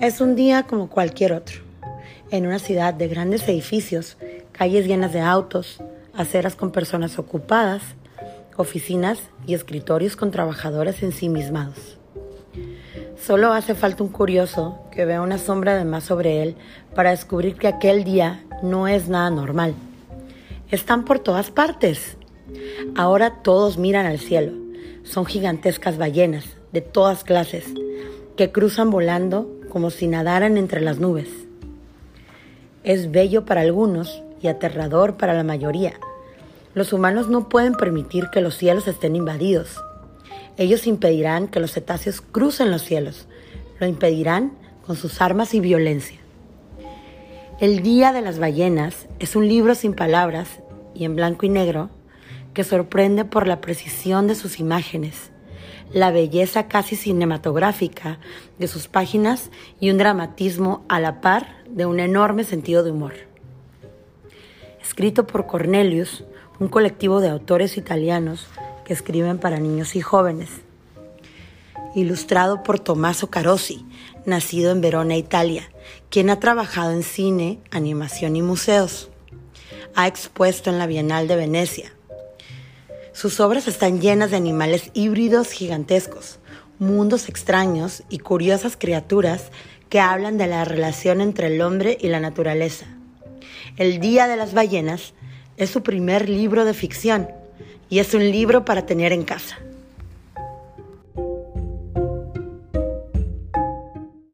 Es un día como cualquier otro, en una ciudad de grandes edificios, calles llenas de autos, aceras con personas ocupadas, oficinas y escritorios con trabajadores ensimismados. Solo hace falta un curioso que vea una sombra de más sobre él para descubrir que aquel día no es nada normal. Están por todas partes. Ahora todos miran al cielo. Son gigantescas ballenas de todas clases que cruzan volando como si nadaran entre las nubes. Es bello para algunos y aterrador para la mayoría. Los humanos no pueden permitir que los cielos estén invadidos. Ellos impedirán que los cetáceos crucen los cielos. Lo impedirán con sus armas y violencia. El Día de las Ballenas es un libro sin palabras y en blanco y negro que sorprende por la precisión de sus imágenes la belleza casi cinematográfica de sus páginas y un dramatismo a la par de un enorme sentido de humor. Escrito por Cornelius, un colectivo de autores italianos que escriben para niños y jóvenes. Ilustrado por Tommaso Carosi, nacido en Verona, Italia, quien ha trabajado en cine, animación y museos. Ha expuesto en la Bienal de Venecia, sus obras están llenas de animales híbridos gigantescos, mundos extraños y curiosas criaturas que hablan de la relación entre el hombre y la naturaleza. El Día de las Ballenas es su primer libro de ficción y es un libro para tener en casa.